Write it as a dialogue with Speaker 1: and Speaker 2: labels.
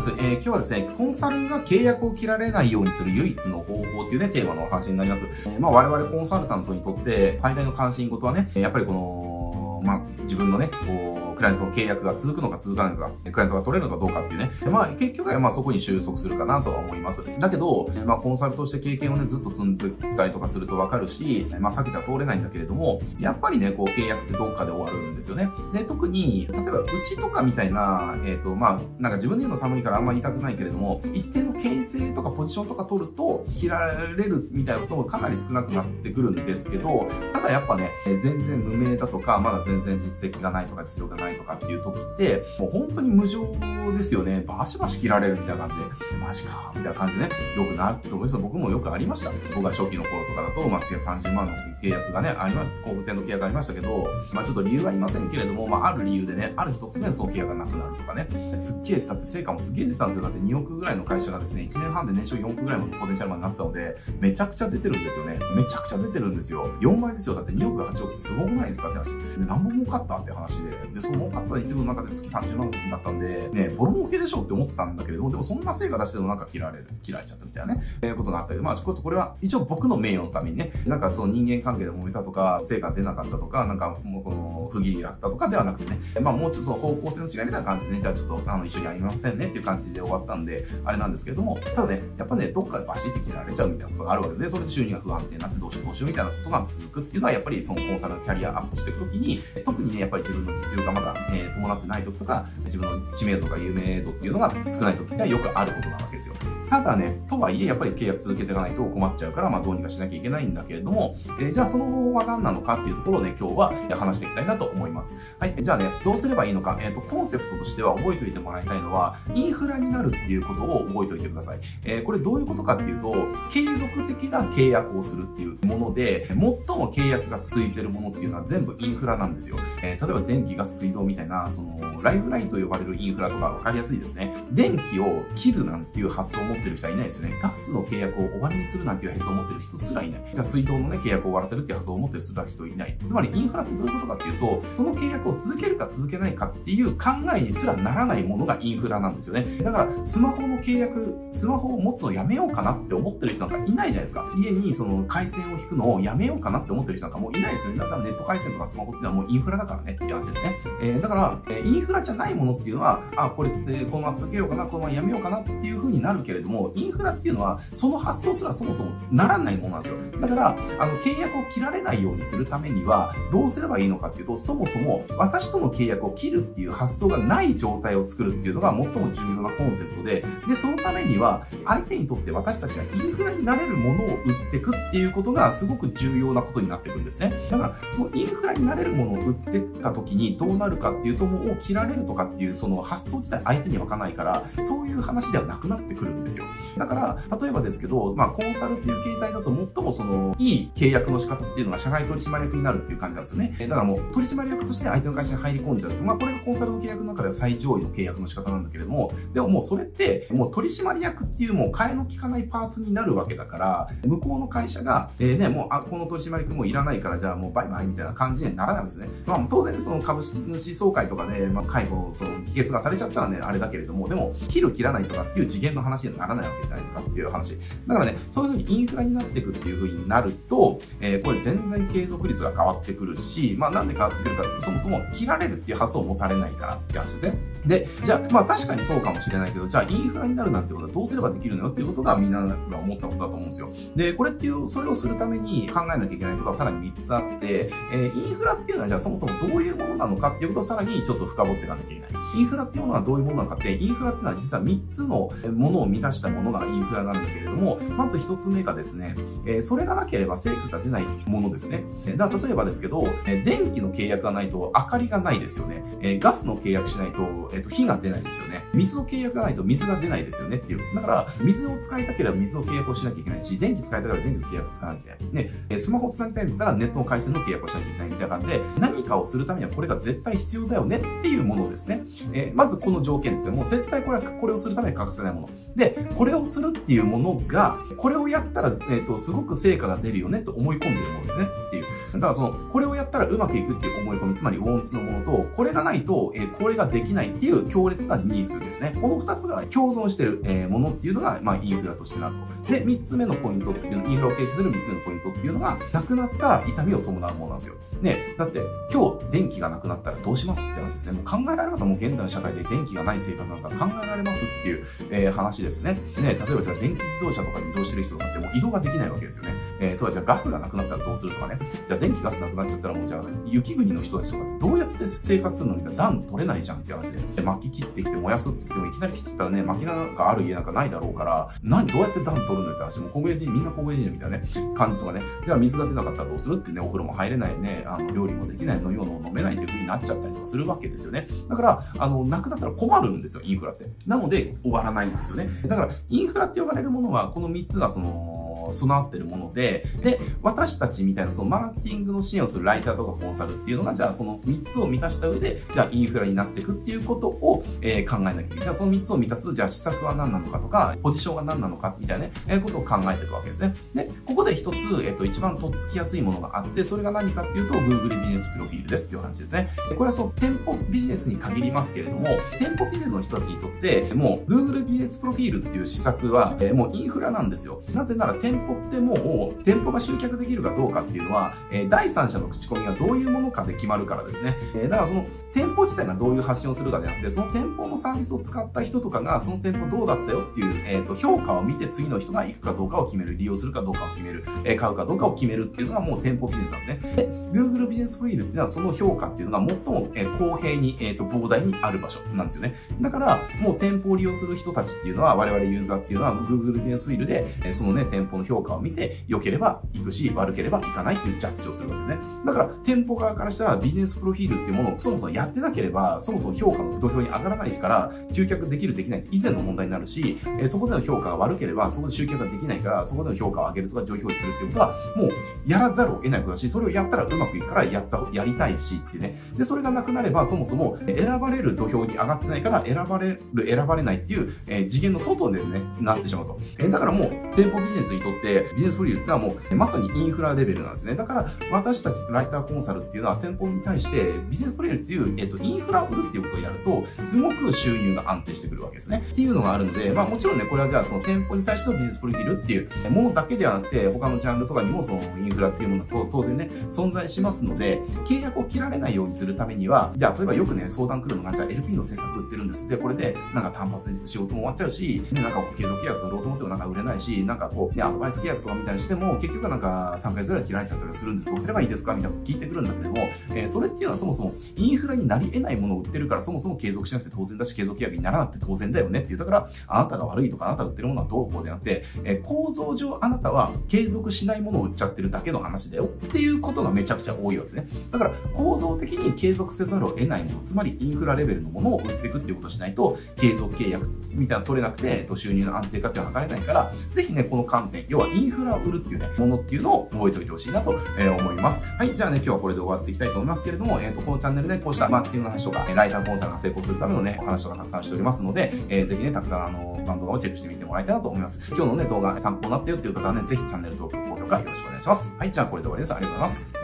Speaker 1: です。えー、今日はですね、コンサルが契約を切られないようにする唯一の方法っていうね、テーマのお話になります。えー、まあ我々コンサルタントにとって最大の関心事はね、やっぱりこの、まあ自分のね、こう、クライアントの契約が続くのか続かないのか、クライアントが取れるのかどうかっていうね。まあ、結局はまあそこに収束するかなとは思います。だけど、まあ、コンサルとして経験をね、ずっと積んでたりとかするとわかるし、まあ、避けては通れないんだけれども、やっぱりね、こう、契約ってどっかで終わるんですよね。で、特に、例えば、うちとかみたいな、えっ、ー、と、まあ、なんか自分で言うの寒いからあんまり言いたくないけれども、一定の形成とかポジションとか取ると、切られるみたいなこともかなり少なくなってくるんですけど、ただやっぱね、全然無名だとか、まだ全然実績がないとか実力がないとかっていう時って、もう本当に無情ですよね。バシバシ切られるみたいな感じで、マジか、みたいな感じでね、よくなると思います。僕もよくありました。僕が初期の頃とかだと、まあ、次は30万の契約がね、ありました。工務店の契約がありましたけど、まあ、ちょっと理由はいませんけれども、まあ、ある理由でね、ある日突然その契約がなくなるとかね、すっげえ、だって成果もすっげえ出たんですよ。だって2億ぐらいの会社がですね、1年半で年商4億ぐらいのポテンシャルマンになったので、めちゃくちゃ出てるんですよね。めちゃくちゃ出てるんですよ。4倍ですよ。だって2億8億ってすごくないですかって話。で、何本儲かったって話で、で、その儲かった一部の中で月30万だったんで、ね、ボロ儲けでしょって思ったんだけれども、でもそんな成果出してもなんか切られる、切られちゃったみたいなね、えー、ことがあったり、まあ、ちょっとこれは一応僕の名誉のためにね、なんかその人間関係で揉めたとか、成果出なかったとか、なんかもうこの不義理だったとかではなくてね、まあもうちょっと方向性の違いみたいな感じでね、じゃあちょっとあの一緒にやりませんねっていう感じで終わったんで、あれなんですけれども、ただね、やっぱね、どっかでバシって切られちゃうみたいなことがあるわけで、それで収入が不安定になってどうしようどうしようみたいなことが続くっていうのは、やっぱりそのコンサルのキャリアアップしていくときに、特にね、やっぱり自分の実力がまだ、えー、伴ってない時とか、自分の知名度とか有名度っていうのが少ない時ってよくあることなわけですよ。ただね、とはいえ、やっぱり契約続けていかないと困っちゃうから、まあどうにかしなきゃいけないんだけれども、えー、じゃじゃあその方法は何なのかっていうところをね、今日は話していきたいなと思います。はい。じゃあね、どうすればいいのか、えっ、ー、と、コンセプトとしては覚えておいてもらいたいのは、インフラになるっていうことを覚えておいてください。えー、これどういうことかっていうと、継続的な契約をするっていうもので、最も契約が続いてるものっていうのは全部インフラなんですよ。えー、例えば電気、ガス、水道みたいな、その、ライフラインと呼ばれるインフラとかわかりやすいですね。電気を切るなんていう発想を持ってる人はいないですよね。ガスの契約を終わりにするなんていう発想を持ってる人すらいない。じゃあ水道のね、契約を終わらせるって発想を持ってる人いない。つまりインフラってどういうことかっていうと、その契約を続けるか続けないかっていう考えにすらならないものがインフラなんですよね。だから、スマホの契約、スマホを持つのやめようかなって思ってる人なんかいないじゃないですか。家にその回線を引くのをやめようかなって思ってる人なんかもういないですよね。だからネット回線とかスマホっていうのはもうインフラだからねって話ですね。えー、だから、え、インフラじゃないものっていうのは、あ、これってこのまま続けようかな、このままやめようかなっていう風になるけれども、インフラっていうのは、その発想すらそもそもならないものなんですよ。だから、あの、契約を切られないようにするためには、どうすればいいのかっていうと、そもそも私との契約を切るっていう発想がない状態を作るっていうのが最も重要なコンセプトで、で、そのためには、相手にとって私たちがインフラになれるものを売っていくっていうことがすごく重要なことになっていくんですね。だから、そのインフラになれるものを売ってった時にどうなるかっていうと、もう切られるとかっていうその発想自体相手に湧かないから、そういう話ではなくなってくるんですよ。だから、例えばですけど、まあ、コンサルっていう形態だと最もその、いい契約の仕方っていうのが社外取締役になるっていう感じなんですよね。だからもう、取締役として相手の会社に入り込んじゃう。まあ、これがコンサルの契約の中では最上位の契約の仕方なんだけれども、でももうそれって、もう取締役っていうもう替えの利かないパーツになるわけだから、向こうの会社が、えー、ね、もう、あ、この取締役もいらないから、じゃあもうバイバイみたいな感じにならないわけですね。まあ、当然その株式主総会とかで、まあ、介護、その、議決がされちゃったらね、あれだけれども、でも、切る切らないとかっていう次元の話にはならないわけじゃないですかっていう話。だからね、そういうふうにインフラになっていくっていうふうになると、え、えこれ全然継続率が変わってくるし、まあなんで変わってくるかってそもそも切られるっていう発想を持たれないからって話ですね。で、じゃあ、まあ確かにそうかもしれないけど、じゃあインフラになるなんてことはどうすればできるのよっていうことがみんなが思ったことだと思うんですよ。で、これっていう、それをするために考えなきゃいけないことはさらに3つあって、えー、インフラっていうのはじゃあそもそもどういうものなのかっていうことをさらにちょっと深掘っていかなきゃいけない。インフラっていうものはどういうものなのかって、インフラっていうのは実は3つのものを満たしたものがインフラなんだけれども、まず1つ目がですね、えー、それがなければ成果が出ないものですね。だから例えばですけど、電気の契約がないと明かりがないですよね。えガスの契約しないと、えっ、と、火が出ないですよね。水の契約がないと水が出ないですよねっていう。だから、水を使いたければ水の契約をしなきゃいけないし、電気使いたければ電気の契約使わなきゃいけない。ね、スマホを繋ぎたいんだったらネットの回線の契約をしなきゃいけないみたいな感じで、何かをするためにはこれが絶対必要だよねっていうものですね。えー、まずこの条件ですね。もう絶対これは、これをするために欠かせないもの。で、これをするっていうものが、これをやったら、えっ、ー、と、すごく成果が出るよねと思い込んでるものですね。っていう。だからその、これをやったらうまくいくっていう思い込み、つまりウォンツのものと、これがないと、えー、これができないっていう強烈なニーズですね。この二つが共存してる、え、ものっていうのが、まあ、インフラとしてなると。で、三つ目のポイントっていうの、インフラを形成する三つ目のポイントっていうのが、なくなったら痛みを伴うものなんですよ。ね、だって、今日電気がなくなったらどうしますって話ですね。もう考えられます？もう現代の社会で電気がない生活なんか考えられますっていう、えー、話ですね。ね、例えばじゃあ電気自動車とかで移動してる人とかってもう移動ができないわけですよね。えー、とはじゃあガスがなくなったらどうするとかね。じゃあ電気ガスなくなっちゃったらもうじゃあ雪国の人たちとかってどうやって生活するのに暖取れないじゃんって話で。薪切ってきて燃やすっつってもいきなり切っちゃったらね、薪なんかある家なんかないだろうから、何、どうやって暖取るのって話もう小声人、みんな小声人みたいなね、感じとかね。では水が出なかったらどうするってね、お風呂も入れないね、あの料理もできない、飲み物も飲めないっていう風になっちゃったりとかするわけですよね。だから、あの、なくなったら困るんですよ、インフラって。なので、終わらないんですよね。だから、インフラって呼ばれるものは、この3つがその、備わってるもので、で、私たちみたいなそのマーケティングの支援をするライターとかコンサルっていうのが、じゃあその3つを満たした上で、じゃあインフラになっていくっていうことを、えー、考えなきゃいけない。じゃあその3つを満たす、じゃあ施策は何なのかとか、ポジションが何なのかみたいなね、えー、ことを考えていくわけですね。で、ここで一つ、えっ、ー、と、一番とっつきやすいものがあって、それが何かっていうと、Google ビジネスプロフィールですっていう話ですね。これはその店舗ビジネスに限りますけれども、店舗ビジネスの人たちにとって、もう Google ビジネスプロフィールっていう施策は、えー、もうインフラなんですよ。なぜなら店店舗ってもう店舗が集客できるかどうかっていうのは、えー、第三者の口コミがどういうものかで決まるからですね。えー、だからその店舗自体がどういう発信をするかであって、その店舗のサービスを使った人とかが、その店舗どうだったよっていう、えっ、と、評価を見て次の人が行くかどうかを決める、利用するかどうかを決める、え、買うかどうかを決めるっていうのがもう店舗ビジネスなんですね。で、Google ビジネスプロフィールっていうのはその評価っていうのが最も、え、公平に、えっ、と、膨大にある場所なんですよね。だから、もう店舗を利用する人たちっていうのは、我々ユーザーっていうのは Google ビジネスフィールで、え、そのね、店舗の評価を見て、良ければ行くし、悪ければ行かないっていうジャッジをするわけですね。だから、店舗側からしたらビジネスプロフィールっていうものをそもそもやってなければ、そもそも評価の土俵に上がらないから、集客できるできない以前の問題になるし、え、そこでの評価が悪ければ、そこで集客ができないから、そこでの評価を上げるとか上位表示するっていうことは、もう、やらざるを得ないことだし、それをやったらうまくいくから、やった、やりたいしってね。で、それがなくなれば、そもそも、選ばれる土俵に上がってないから、選ばれる、選ばれないっていう、え、次元の外でね、なってしまうと。え、だからもう、店舗ビジネスにとって、ビジネスフリーっていうのはもう、まさにインフラレベルなんですね。だから、私たちライターコンサルっていうのは、店舗に対して、ビジネスフリーっていう、えっ、と、インフラを売るっていうことをやると、すごく収入が安定してくるわけですね。っていうのがあるので、まあもちろんね、これはじゃあその店舗に対してのビジネスプロフィールっていうものだけではなくて、他のジャンルとかにもそのインフラっていうものと当然ね、存在しますので、契約を切られないようにするためには、じゃあ例えばよくね、相談来るのが、じゃあ LP の制作売ってるんです。で、これでなんか単発で仕事も終わっちゃうし、ね、なんか継続契約売ろうと思ってもなんか売れないし、なんかこう、ね、アドバイス契約とかみたいにしても、結局なんか3ヶ月ぐらい切られちゃったりするんです。どうすればいいですかみたいなこと聞いてくるんだけども、えー、それっていうのはそもそもインフラになり得ないものを売ってるから、そもそも継続しなくて当然だし、継続契約にならなくて当然だよねっていう。だから、あなたが悪いとか、あなたが売ってるものはどうこうでなくて、えー、構造上あなたは継続しないものを売っちゃってるだけの話だよっていうことがめちゃくちゃ多いわけですね。だから、構造的に継続せざるを得ないもの、つまりインフラレベルのものを売っていくっていうことをしないと、継続契約みたいなの取れなくて、収入の安定化っていうのは図れないから、ぜひね、この観点、要はインフラを売るっていうね、ものっていうのを覚えておいてほしいなと、え思います。はい、じゃあね、今日はこれで終わっていきたいと思いますけれども、えっ、ー、と、このチャンネルでこうしたマーケティングの話とか、ライターコンサルが成功するためのね、お話とかたくさんしておりますので、えー、ぜひね、たくさんあの、番動画をチェックしてみてもらいたいなと思います。今日のね、動画参考になったよっていう方はね、ぜひチャンネル登録、高評価よろしくお願いします。はい、じゃあこれで終わりです。ありがとうございます。